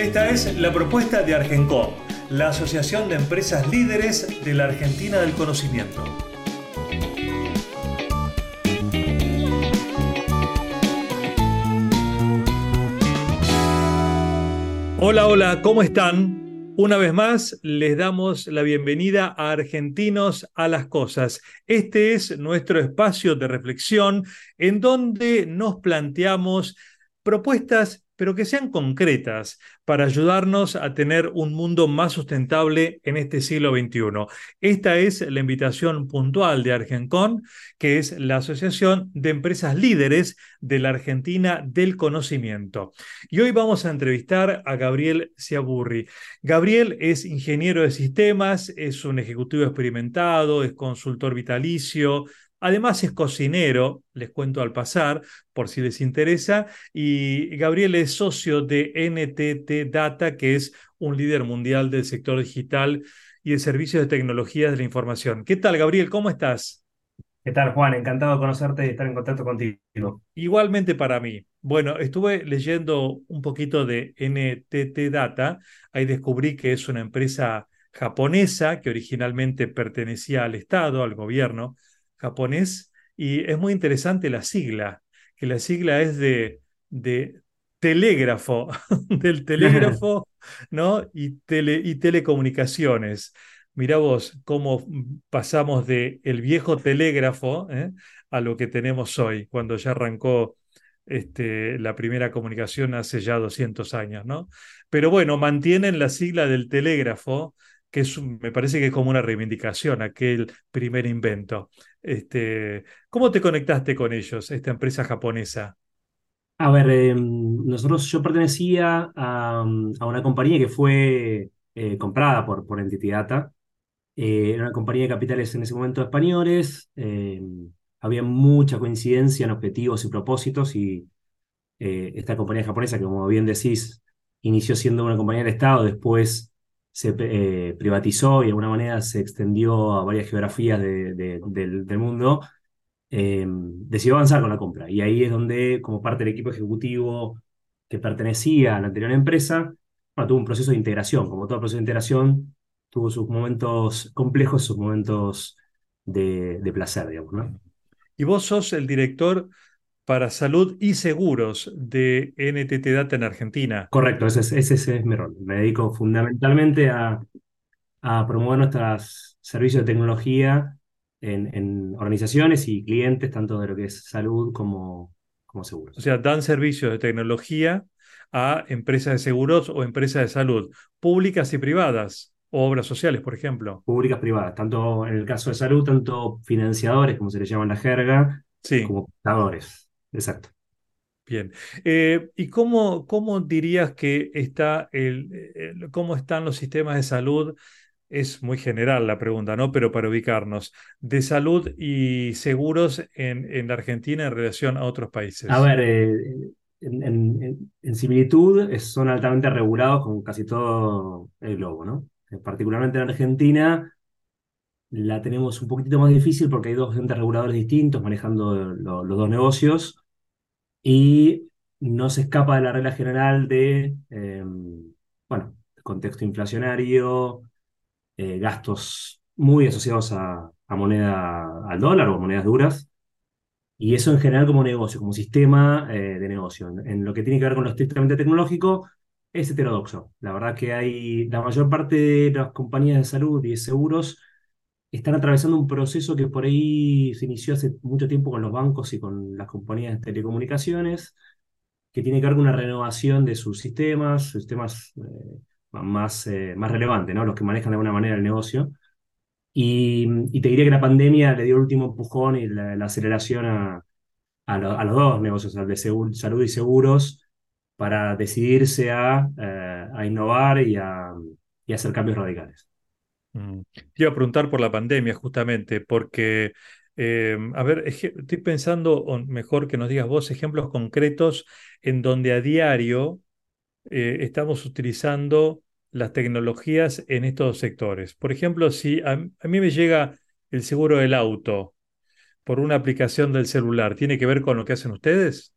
Esta es la propuesta de Argencom, la Asociación de Empresas Líderes de la Argentina del Conocimiento. Hola, hola, ¿cómo están? Una vez más, les damos la bienvenida a Argentinos a las Cosas. Este es nuestro espacio de reflexión en donde nos planteamos propuestas pero que sean concretas para ayudarnos a tener un mundo más sustentable en este siglo XXI. Esta es la invitación puntual de Argencon, que es la Asociación de Empresas Líderes de la Argentina del Conocimiento. Y hoy vamos a entrevistar a Gabriel Ciaburri. Gabriel es ingeniero de sistemas, es un ejecutivo experimentado, es consultor vitalicio, Además es cocinero, les cuento al pasar, por si les interesa, y Gabriel es socio de NTT Data, que es un líder mundial del sector digital y de servicios de tecnologías de la información. ¿Qué tal, Gabriel? ¿Cómo estás? ¿Qué tal, Juan? Encantado de conocerte y estar en contacto contigo. Igualmente para mí. Bueno, estuve leyendo un poquito de NTT Data, ahí descubrí que es una empresa japonesa que originalmente pertenecía al Estado, al gobierno, japonés y es muy interesante la sigla, que la sigla es de, de telégrafo, del telégrafo, ¿no? Y, tele, y telecomunicaciones. Mirá vos cómo pasamos de el viejo telégrafo ¿eh? a lo que tenemos hoy, cuando ya arrancó este, la primera comunicación hace ya 200 años, ¿no? Pero bueno, mantienen la sigla del telégrafo, que es, me parece que es como una reivindicación, aquel primer invento. Este, ¿Cómo te conectaste con ellos, esta empresa japonesa? A ver, em, nosotros, yo pertenecía a, una compañía que fue eh, comprada por, por Entity Data. Eh, era una compañía de capitales en ese momento españoles. Em, había mucha coincidencia en objetivos y propósitos y eh, esta compañía japonesa, que como bien decís, inició siendo una compañía de Estado, después se eh, privatizó y de alguna manera se extendió a varias geografías del, mundo, eh, decidió avanzar con la compra. Y ahí es donde, como parte del equipo ejecutivo que pertenecía a la anterior empresa, tuvo un proceso de integración. Como todo proceso de integración, tuvo sus momentos complejos, sus momentos de, de placer, digamos. ¿no? Y vos sos el director para salud y seguros de NTT Data en Argentina. Correcto, ese es, ese es mi rol. Me dedico fundamentalmente a, a promover nuestros servicios de tecnología en, en, organizaciones y clientes, tanto de lo que es salud como, como seguros. O sea, dan servicios de tecnología a empresas de seguros o empresas de salud, públicas y privadas, o obras sociales, por ejemplo. Públicas, privadas, tanto en el caso de salud, tanto financiadores, como se les llama en la jerga, sí. como prestadores. Exacto. Bien. Eh, ¿Y cómo, cómo dirías que está el, cómo están los sistemas de salud? Es muy general la pregunta, ¿no? Pero para ubicarnos, de salud y seguros en, en la Argentina en relación a otros países. A ver, eh, en, en, similitud son altamente regulados con casi todo el globo, ¿no? Eh, particularmente en Argentina la tenemos un poquitito más difícil porque hay dos entes reguladores distintos manejando los dos negocios y no se escapa de la regla general de, eh, bueno, contexto inflacionario, eh, gastos muy asociados a, moneda, al dólar o monedas duras, y eso en general como negocio, como sistema eh, de negocio. En, lo que tiene que ver con lo estrictamente tecnológico, es heterodoxo. La verdad que hay, la mayor parte de las compañías de salud y de seguros están atravesando un proceso que por ahí se inició hace mucho tiempo con los bancos y con las compañías de telecomunicaciones, que tiene que ver con una renovación de sus sistemas, sistemas eh, más, eh, más relevantes, ¿no? los que manejan de alguna manera el negocio. Y, te diría que la pandemia le dio el último empujón y la, aceleración a, a, los dos negocios, al de salud y seguros, para decidirse a, eh, innovar y y a hacer cambios radicales. Mm. Iba a preguntar por la pandemia justamente, porque, eh, a ver, estoy pensando, o mejor que nos digas vos, ejemplos concretos en donde a diario eh, estamos utilizando las tecnologías en estos sectores. Por ejemplo, si a, a mí me llega el seguro del auto por una aplicación del celular, ¿tiene que ver con lo que hacen ustedes?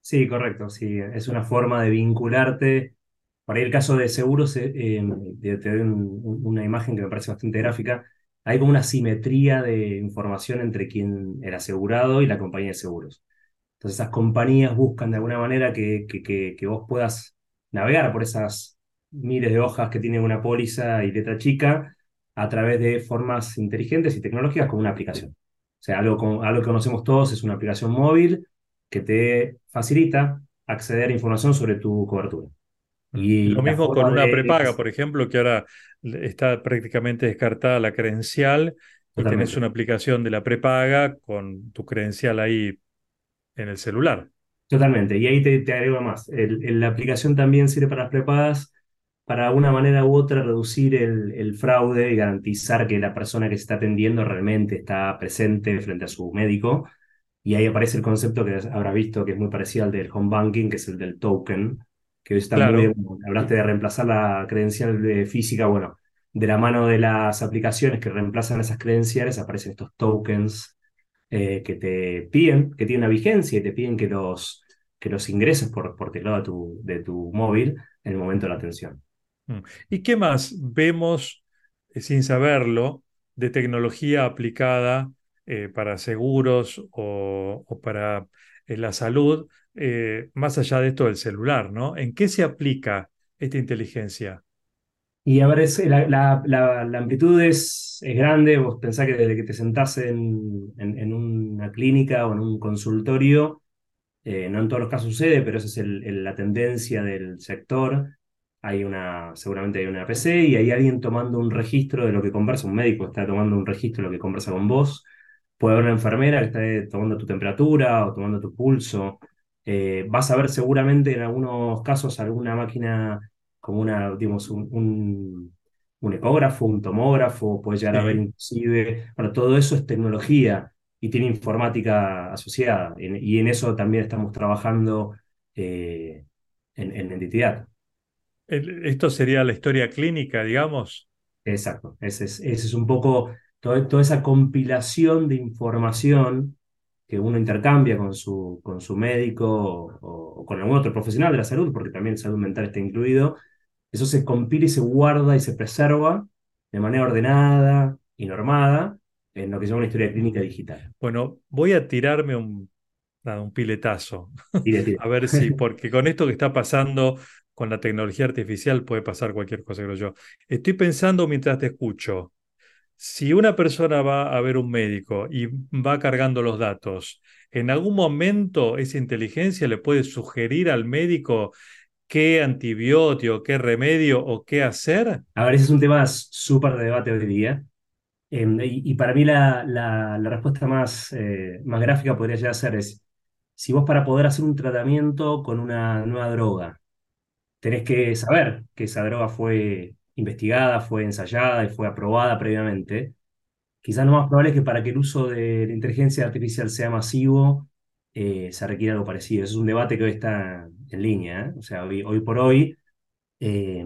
Sí, correcto, sí, es una forma de vincularte. Para el caso de seguros, eh, eh, te, doy un- una imagen que me parece bastante gráfica. Hay como una simetría de información entre quien, el asegurado y la compañía de seguros. Entonces esas compañías buscan de alguna manera que vos puedas navegar por esas miles de hojas que tiene una póliza y letra chica a través de formas inteligentes y tecnológicas como una aplicación. O sea, algo, con, algo que conocemos todos es una aplicación móvil que te facilita acceder a información sobre tu cobertura. Y Lo mismo con una de... prepaga, por ejemplo, que ahora está prácticamente descartada la credencial y tenés Totalmente. una aplicación de la prepaga con tu credencial ahí en el celular. Totalmente, y ahí te, te agrego más. El- el- la aplicación también sirve para las prepagas, para una manera u otra reducir el, el fraude y garantizar que la persona que se está atendiendo realmente está presente frente a su médico. Y ahí aparece el concepto que habrá visto que es muy parecido al del home banking, que es el del token, que hoy está muy Claro, moda. Hablaste de reemplazar la credencial de física, bueno, de la mano de las aplicaciones que reemplazan esas credenciales aparecen estos tokens eh, que te piden, que tienen una vigencia y te piden que los, que los ingreses por, por teclado de tu, de tu móvil en el momento de la atención. Mm. ¿Y qué más vemos, eh, sin saberlo, de tecnología aplicada eh, para seguros o, o para la salud, eh, más allá de esto del celular, ¿no? ¿En qué se aplica esta inteligencia? Y a ver, la, amplitud es, es grande, vos pensás que desde que te sentás en, en, una clínica o en un consultorio, eh, no en todos los casos sucede, pero esa es la tendencia del sector. Hay una, seguramente hay una PC y hay alguien tomando un registro de lo que conversa, un médico está tomando un registro de lo que conversa con vos. Puede haber una enfermera que esté tomando tu temperatura o tomando tu pulso. Eh, vas a ver seguramente en algunos casos alguna máquina como una, digamos, un, un, un ecógrafo, un tomógrafo, puede llegar a ver Sí. inclusive, bueno, todo eso es tecnología y tiene informática asociada. En- y en eso también estamos trabajando eh, en, en entidad. Esto sería la historia clínica, digamos. Exacto. Ese es, ese es un poco todo- toda esa compilación de información que uno intercambia con su, con su médico o, o con algún otro profesional de la salud, porque también salud mental está incluido. Eso se compila y se guarda y se preserva de manera ordenada y normada en lo que se llama una historia clínica digital. Bueno, voy a tirarme un, nada, un piletazo, Tire, tire. a ver si, porque con esto que está pasando con la tecnología artificial puede pasar cualquier cosa, creo yo. Estoy pensando mientras te escucho, si una persona va a ver un médico y va cargando los datos, ¿en algún momento esa inteligencia le puede sugerir al médico qué antibiótico, qué remedio o qué hacer? A ver, ese es un tema súper de debate hoy día. Eh, y, para mí la, respuesta más, eh, más gráfica podría ser es, si vos para poder hacer un tratamiento con una nueva droga, tenés que saber que esa droga fue investigada, fue ensayada y fue aprobada previamente, quizás lo más probable es que para que el uso de la inteligencia artificial sea masivo, eh, se requiera algo parecido. Ese es un debate que hoy está en línea, ¿eh? O sea, hoy, por hoy eh,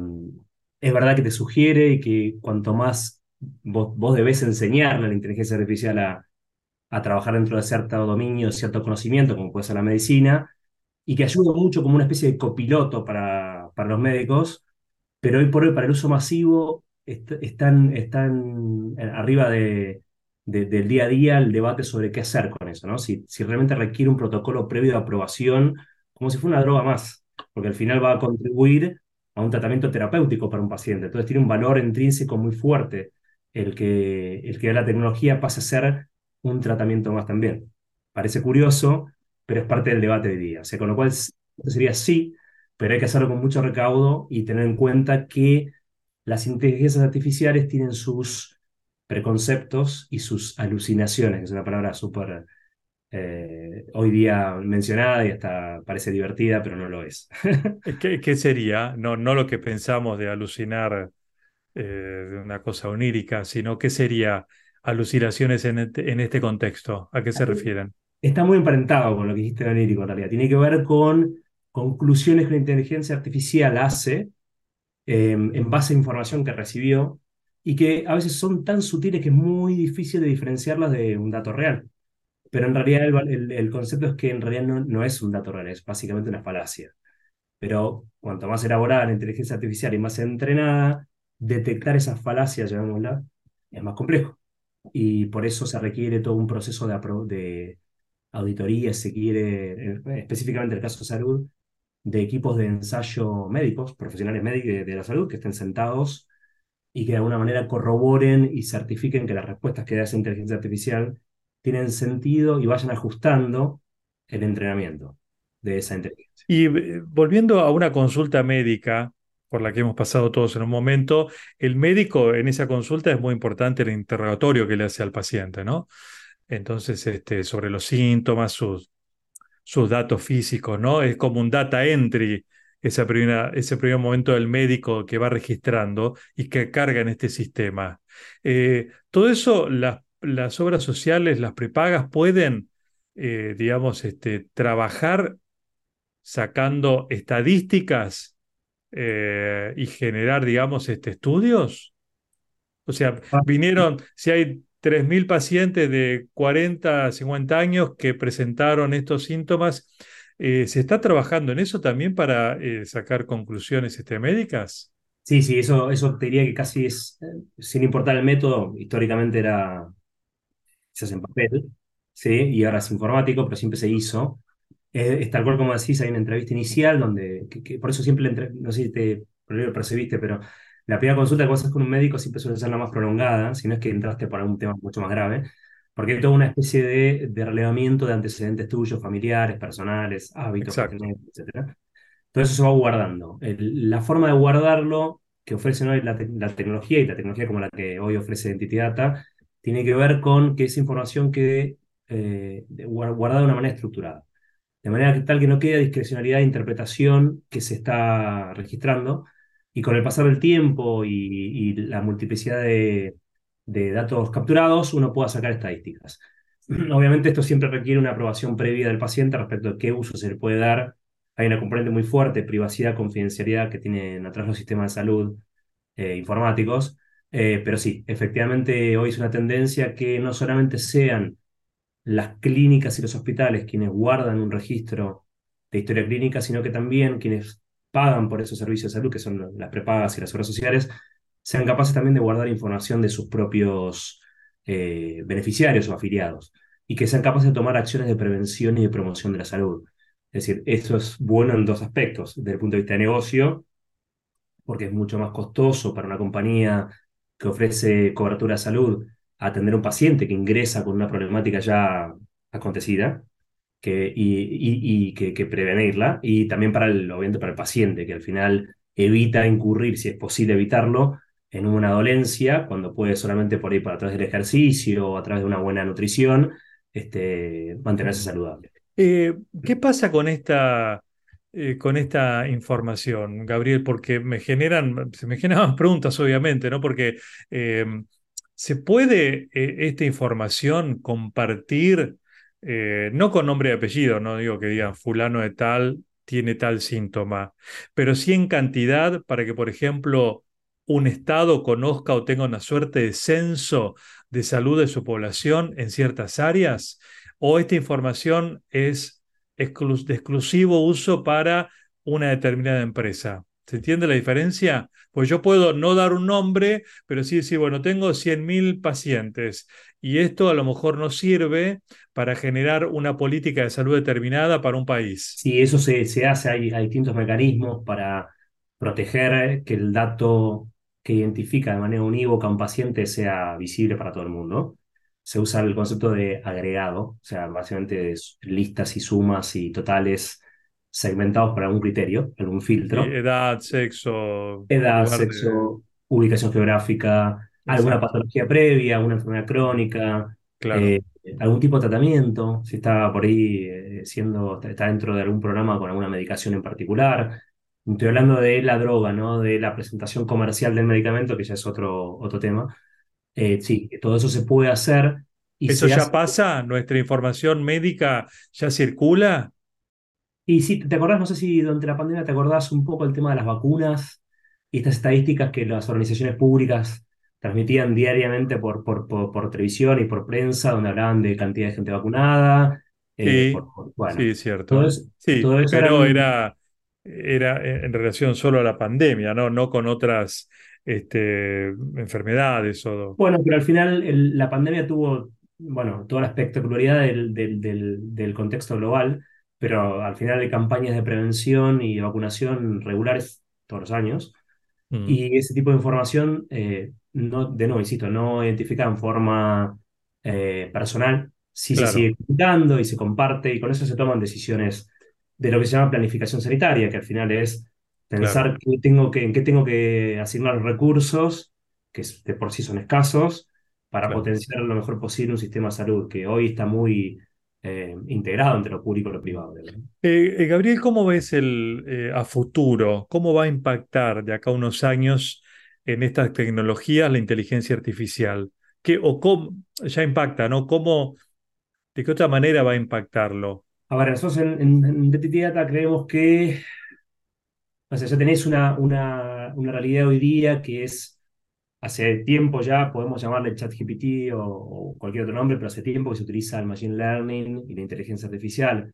es verdad que te sugiere y que cuanto más vos, vos debés enseñarle a la inteligencia artificial a, a trabajar dentro de cierto dominio, cierto conocimiento, como puede ser la medicina, y que ayuda mucho como una especie de copiloto para, para los médicos, pero hoy por hoy para el uso masivo est- están, están arriba de, de- del día a día el debate sobre qué hacer con eso, ¿no? Si, si realmente requiere un protocolo previo de aprobación, como si fuera una droga más, porque al final va a contribuir a un tratamiento terapéutico para un paciente. Entonces tiene un valor intrínseco muy fuerte el que, el que la tecnología pase a ser un tratamiento más también. Parece curioso, pero es parte del debate de día. O sea, con lo cual sería sí, pero hay que hacerlo con mucho recaudo y tener en cuenta que las inteligencias artificiales tienen sus preconceptos y sus alucinaciones, que es una palabra súper eh, hoy día mencionada y hasta parece divertida, pero no lo es. ¿Qué, qué sería? No, no lo que pensamos de alucinar eh, una cosa onírica, sino qué sería alucinaciones en este, en este contexto. ¿A qué se refieren? Está muy emparentado con lo que dijiste de onírico en realidad. Tiene que ver con conclusiones que la inteligencia artificial hace eh, en base a información que recibió y que a veces son tan sutiles que es muy difícil de diferenciarlas de un dato real. Pero en realidad el, el- el concepto es que en realidad no, no es un dato real, es básicamente una falacia. Pero cuanto más elaborada la inteligencia artificial y más entrenada, detectar esas falacias, llamémosla, es más complejo. Y por eso se requiere todo un proceso de, de auditoría, se quiere, específicamente en el caso de salud, de equipos de ensayo médicos, profesionales médicos de, de la salud, que estén sentados y que de alguna manera corroboren y certifiquen que las respuestas que da esa inteligencia artificial tienen sentido y vayan ajustando el entrenamiento de esa inteligencia. Y eh, volviendo a una consulta médica, por la que hemos pasado todos en un momento, el médico en esa consulta es muy importante el interrogatorio que le hace al paciente, ¿no? Entonces, este, sobre los síntomas, sus, sus datos físicos, ¿no? Es como un data entry, esa primera, ese primer momento del médico que va registrando y que carga en este sistema. Eh, todo eso, las, las obras sociales, las prepagas, pueden, eh, digamos, este, trabajar sacando estadísticas eh, y generar, digamos, este, estudios. O sea, Ah, vinieron, si hay 3.000 pacientes de 40 a 50 años que presentaron estos síntomas, eh, ¿se está trabajando en eso también para eh, sacar conclusiones este, médicas? Sí, sí, eso, eso te diría que casi es, eh, sin importar el método, históricamente era, se hace en papel, ¿sí? Y ahora es informático, pero siempre se hizo. Es, es tal cual como decís, hay una entrevista inicial donde, por eso siempre, entre- no sé si te lo percibiste, pero la primera consulta que vos haces con un médico siempre suele ser la más prolongada, si no es que entraste por algún tema mucho más grave, porque hay toda una especie de, de relevamiento de antecedentes tuyos, familiares, personales, hábitos etcétera. Todo eso se va guardando. El- la forma de guardarlo que ofrece hoy la, te- la tecnología y la tecnología como la que hoy ofrece Entity Data, tiene que ver con que esa información quede eh, guardada de una manera estructurada. De manera que tal que no quede discrecionalidad de interpretación que se está registrando. Y con el pasar del tiempo y, y la multiplicidad de, de datos capturados, uno pueda sacar estadísticas. Obviamente esto siempre requiere una aprobación previa del paciente respecto a qué uso se le puede dar hay una componente muy fuerte, privacidad, confidencialidad, que tienen atrás los sistemas de salud eh, informáticos. Eh, pero sí, efectivamente hoy es una tendencia que no solamente sean las clínicas y los hospitales quienes guardan un registro de historia clínica, sino que también quienes pagan por esos servicios de salud, que son las prepagas y las obras sociales, sean capaces también de guardar información de sus propios eh, beneficiarios o afiliados y que sean capaces de tomar acciones de prevención y de promoción de la salud. Es decir, esto es bueno en dos aspectos. Desde el punto de vista de negocio, porque es mucho más costoso para una compañía que ofrece cobertura de salud atender a un paciente que ingresa con una problemática ya acontecida y, y- que, prevenirla. Y también para el, obviamente para el paciente, que al final evita incurrir, si es posible evitarlo, en una dolencia, cuando puede solamente por ahí, para a través del ejercicio o a través de una buena nutrición, este, mantenerse saludable. Eh, ¿qué pasa con esta, eh, con esta información, Gabriel? Porque me generan, se me generan preguntas, obviamente, ¿no? Porque eh, ¿se puede esta información compartir, eh, no con nombre y apellido, no digo que digan fulano de tal tiene tal síntoma, pero sí en cantidad para que, por ejemplo, un estado conozca o tenga una suerte de censo de salud de su población en ciertas áreas? o esta información es de exclusivo uso para una determinada empresa. ¿Se entiende la diferencia? Pues yo puedo no dar un nombre, pero sí decir, bueno, tengo 100.000 pacientes y esto a lo mejor no sirve para generar una política de salud determinada para un país. Si eso se, se hace, hay, hay distintos mecanismos para proteger que el dato que identifica de manera unívoca a un paciente sea visible para todo el mundo. Se usa el concepto de agregado, o sea, básicamente listas y sumas y totales segmentados para algún criterio, algún Sí, filtro. edad, sexo, Edad, de... sexo, ubicación geográfica, alguna Exacto, patología previa, una enfermedad crónica, claro. eh, algún tipo de tratamiento, si está por ahí eh, siendo, está dentro de algún programa con alguna medicación en particular. Estoy hablando de la droga, ¿no? De la presentación comercial del medicamento, que ya es otro, otro tema. Eh, sí, todo eso se puede hacer y ¿Eso ya hace. pasa? ¿Nuestra información médica ya circula? Y sí, ¿te acordás? No sé si durante la pandemia te acordás un poco el tema de las vacunas y estas estadísticas que las organizaciones públicas transmitían diariamente por, por, por, por televisión y por prensa, donde hablaban de cantidad de gente vacunada. eh, Sí, bueno, sí, todo cierto. eso, Sí, todo eso pero eran era, era en relación solo a la pandemia, ¿no? No con otras este, enfermedades o... Bueno, pero al final el- la pandemia tuvo, bueno, toda la espectacularidad del, del, del, del contexto global, pero al final hay campañas de prevención y vacunación regulares todos los años, Mm, y ese tipo de información, eh, no, de nuevo, insisto, no identificada en forma eh, personal, sí se sigue comunicando y se comparte, y con eso se toman decisiones de lo que se llama planificación sanitaria, que al final es claro. pensar qué tengo que, en qué tengo que asignar los recursos, que de por sí son escasos, para claro. potenciar lo mejor posible un sistema de salud que hoy está muy eh, integrado entre lo público y lo privado. Eh, eh, Gabriel, ¿cómo ves el a futuro? ¿Cómo va a impactar de acá a unos años en estas tecnologías la inteligencia artificial? ¿Qué, o cómo, ya impacta, ¿no? ¿Cómo, de qué otra manera va a impactarlo? A ver, nosotros en, en, Data creemos que o sea, ya tenés una, una, realidad hoy día que es, hace tiempo ya, podemos llamarle ChatGPT o, o cualquier otro nombre, pero hace tiempo que se utiliza el Machine Learning y la inteligencia artificial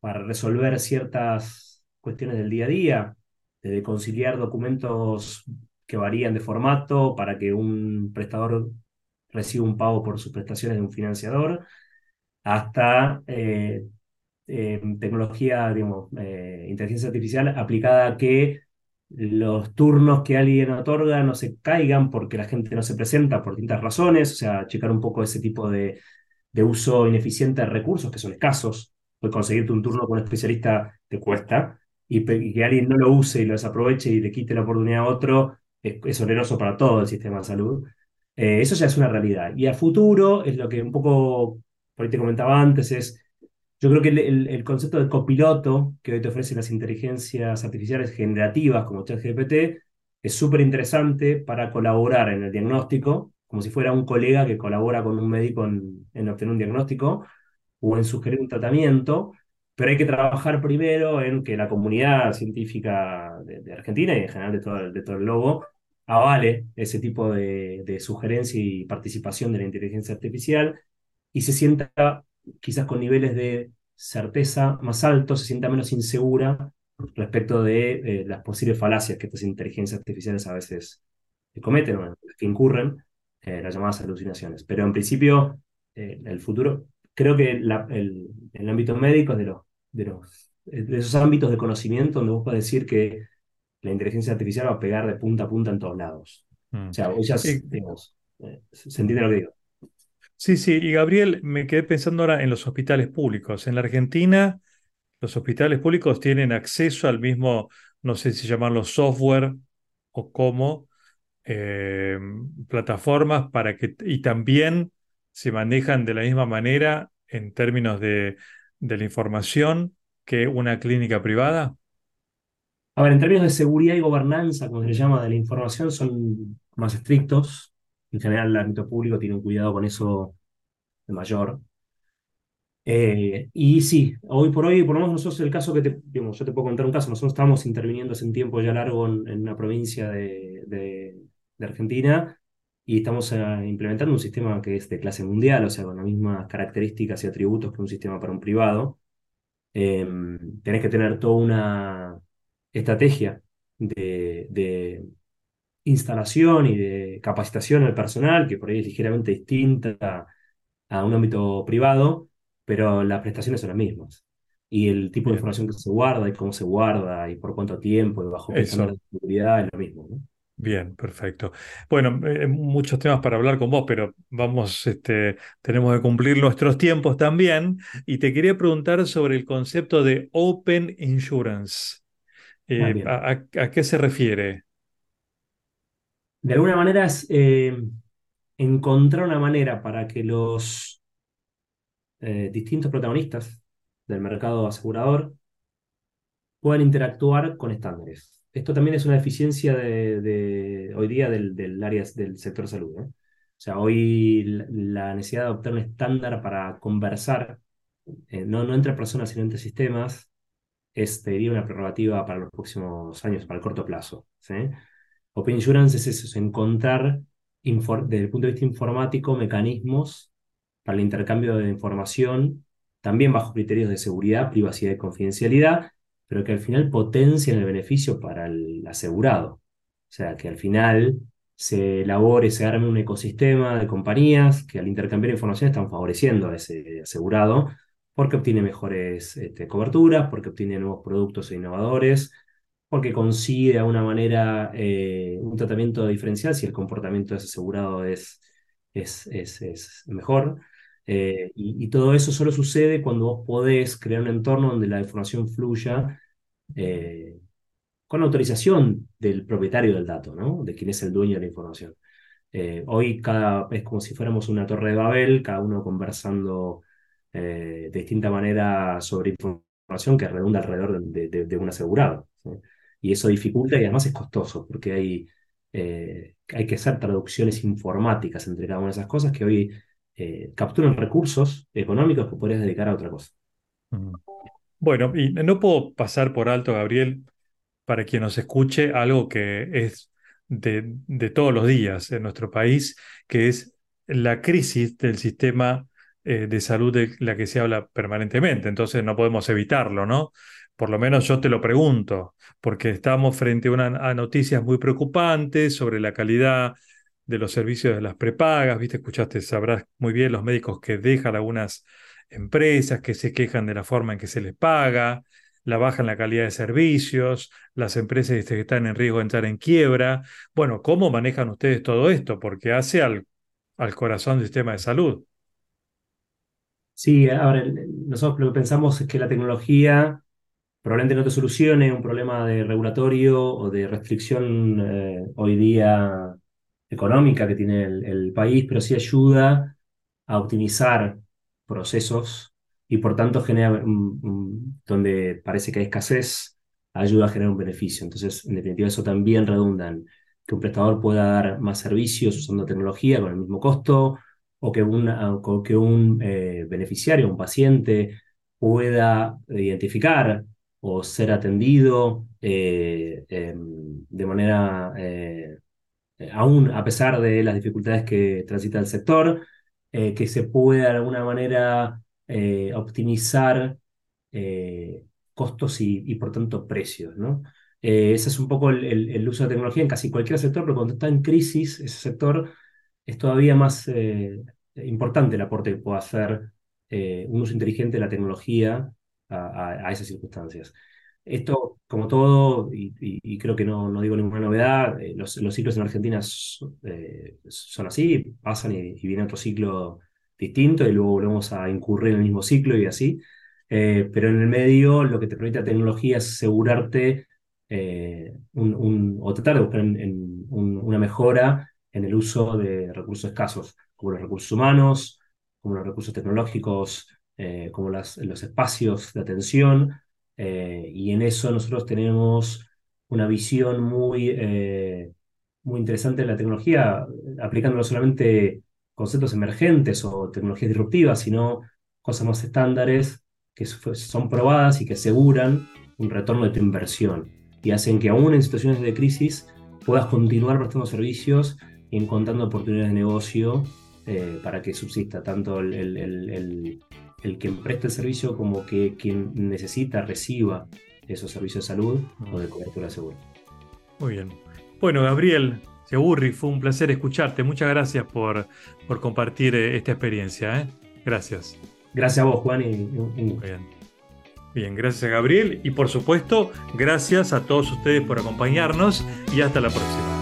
para resolver ciertas cuestiones del día a día, desde conciliar documentos que varían de formato para que un prestador reciba un pago por sus prestaciones de un financiador, hasta eh, eh, tecnología, digamos, eh, inteligencia artificial aplicada a que los turnos que alguien otorga no se caigan porque la gente no se presenta por distintas razones, o sea, checar un poco ese tipo de, uso ineficiente de recursos que son escasos, pues conseguirte un turno con un especialista te cuesta, y, y que alguien no lo use y lo desaproveche y le quite la oportunidad a otro, es, es oneroso para todo el sistema de salud. Eh, eso ya es una realidad. Y a futuro, es lo que un poco, por ahí te comentaba antes, es yo creo que el, concepto de copiloto que hoy te ofrecen las inteligencias artificiales generativas como ChatGPT es súper interesante para colaborar en el diagnóstico, como si fuera un colega que colabora con un médico en, en obtener un diagnóstico o en sugerir un tratamiento, pero hay que trabajar primero en que la comunidad científica de, de Argentina y en general de todo, el- de todo el globo avale ese tipo de, sugerencia y participación de la inteligencia artificial y se sienta quizás con niveles de certeza más altos, se sienta menos insegura respecto de eh, las posibles falacias que estas inteligencias artificiales a veces cometen o que incurren, eh, las llamadas alucinaciones. Pero en principio, eh, el futuro, creo que la- el, el ámbito médico es de los, de los de esos ámbitos de conocimiento donde vos podés decir que la inteligencia artificial va a pegar de punta a punta en todos lados. O Mm. sea, hoy ya, Eh, digamos, eh, se entiende lo que digo. sí, sí, y Gabriel, me quedé pensando ahora en los hospitales públicos. En la Argentina, los hospitales públicos tienen acceso al mismo, no sé si llamarlo software o cómo, eh, plataformas para que, y también se manejan de la misma manera en términos de, de la información que una clínica privada. A ver, en términos de seguridad y gobernanza, como se le llama, de la información, son más estrictos. En general, el ámbito público tiene un cuidado con eso de mayor. Eh, y sí, hoy por hoy, por lo menos nosotros el caso que te, digamos, yo te puedo contar un caso, nosotros estamos interviniendo hace un tiempo ya largo en, una provincia de Argentina y estamos eh, implementando un sistema que es de clase mundial, o sea, con las mismas características y atributos que un sistema para un privado. Eh, tenés que tener toda una estrategia de, de instalación y de capacitación al personal, que por ahí es ligeramente distinta a un ámbito privado, pero las prestaciones son las mismas. Y el tipo de información que se guarda y cómo se guarda y por cuánto tiempo y bajo qué de seguridad es lo mismo, ¿no? Bien, perfecto. Bueno, eh, muchos temas para hablar con vos, pero vamos, este, tenemos que cumplir nuestros tiempos también. Y te quería preguntar sobre el concepto de Open Insurance. Eh. ¿a, a- a qué se refiere? De alguna manera es eh, encontrar una manera para que los eh, distintos protagonistas del mercado asegurador puedan interactuar con estándares. Esto también es una deficiencia de, hoy día del, área del sector salud. O sea, hoy la, necesidad de adoptar un estándar para conversar, no, no entre personas, sino entre sistemas, es, una prerrogativa para los próximos años, para el corto plazo. Open Insurance es eso, es encontrar, desde el punto de vista informático, mecanismos para el intercambio de información, también bajo criterios de seguridad, privacidad y confidencialidad, pero que al final potencien el beneficio para el asegurado. O sea, que al final se elabore, se arme un ecosistema de compañías que al intercambiar información están favoreciendo a ese asegurado porque obtiene mejores este, coberturas, porque obtiene nuevos productos e innovadores, porque consigue de alguna manera eh, un tratamiento diferencial si el comportamiento de ese asegurado es, es, es, mejor. Eh, y, todo eso solo sucede cuando vos podés crear un entorno donde la información fluya eh, con autorización del propietario del dato, ¿no? de quien es el dueño de la información. hoy cada, es como si fuéramos una torre de Babel, cada uno conversando de distinta manera sobre información que redunda alrededor de, un asegurado. Y eso dificulta y además es costoso, porque hay, eh, hay que hacer traducciones informáticas entre cada una de esas cosas que hoy eh, capturan recursos económicos que podrías dedicar a otra cosa. Bueno, y no puedo pasar por alto, Gabriel, para quien nos escuche, algo que es de, de todos los días en nuestro país, que es la crisis del sistema eh, de salud de la que se habla permanentemente. Entonces no podemos evitarlo, ¿no? Por lo menos yo te lo pregunto, porque estamos frente a, noticias muy preocupantes sobre la calidad de los servicios de las prepagas, viste, escuchaste, sabrás muy bien los médicos que dejan algunas empresas, que se quejan de la forma en que se les paga, la baja en la calidad de servicios, las empresas que están en riesgo de entrar en quiebra. Bueno, ¿cómo manejan ustedes todo esto? Porque hace al, al corazón del sistema de salud. Sí, ahora nosotros lo que pensamos es que la tecnología probablemente no te solucione un problema de regulatorio o de restricción eh, hoy día económica que tiene el, país, pero sí ayuda a optimizar procesos y por tanto genera, donde parece que hay escasez, ayuda a generar un beneficio. Entonces, en definitiva, eso también redunda en que un prestador pueda dar más servicios usando tecnología con el mismo costo, o que, que un eh, beneficiario, un paciente, pueda identificar o ser atendido eh, em, de manera, eh, aún a pesar de las dificultades que transita el sector, que se pueda de alguna manera optimizar costos y, por tanto precios. ¿no? ese es un poco el, uso de tecnología en casi cualquier sector, pero cuando está en crisis ese sector es todavía más importante el aporte que puede hacer un uso inteligente de la tecnología a, esas circunstancias. Esto, como todo, y, creo que no, no, digo ninguna novedad, eh, los, los, ciclos en Argentina eh, son así, pasan y, viene otro ciclo distinto y luego volvemos a incurrir en el mismo ciclo y así. Eh, pero en el medio lo que te permite la tecnología es asegurarte un, o tratar de buscar una mejora en el uso de recursos escasos, como los recursos humanos, como los recursos tecnológicos eh, como las, los espacios de atención, eh, y en eso nosotros tenemos una visión muy, eh, muy interesante de la tecnología, aplicando no solamente conceptos emergentes o tecnologías disruptivas, sino cosas más estándares que son probadas y que aseguran un retorno de tu inversión y hacen que aún en situaciones de crisis puedas continuar prestando servicios y encontrando oportunidades de negocio para que subsista tanto el, el que presta el servicio como que quien necesita reciba esos servicios de salud o de cobertura segura. Muy bien. Bueno, Gabriel Segurri, fue un placer escucharte. Muchas gracias por, por compartir eh, esta experiencia. ¿eh? Gracias. Gracias a vos, Juan, y Bien. Bien, gracias a Gabriel y por supuesto, gracias a todos ustedes por acompañarnos y hasta la próxima.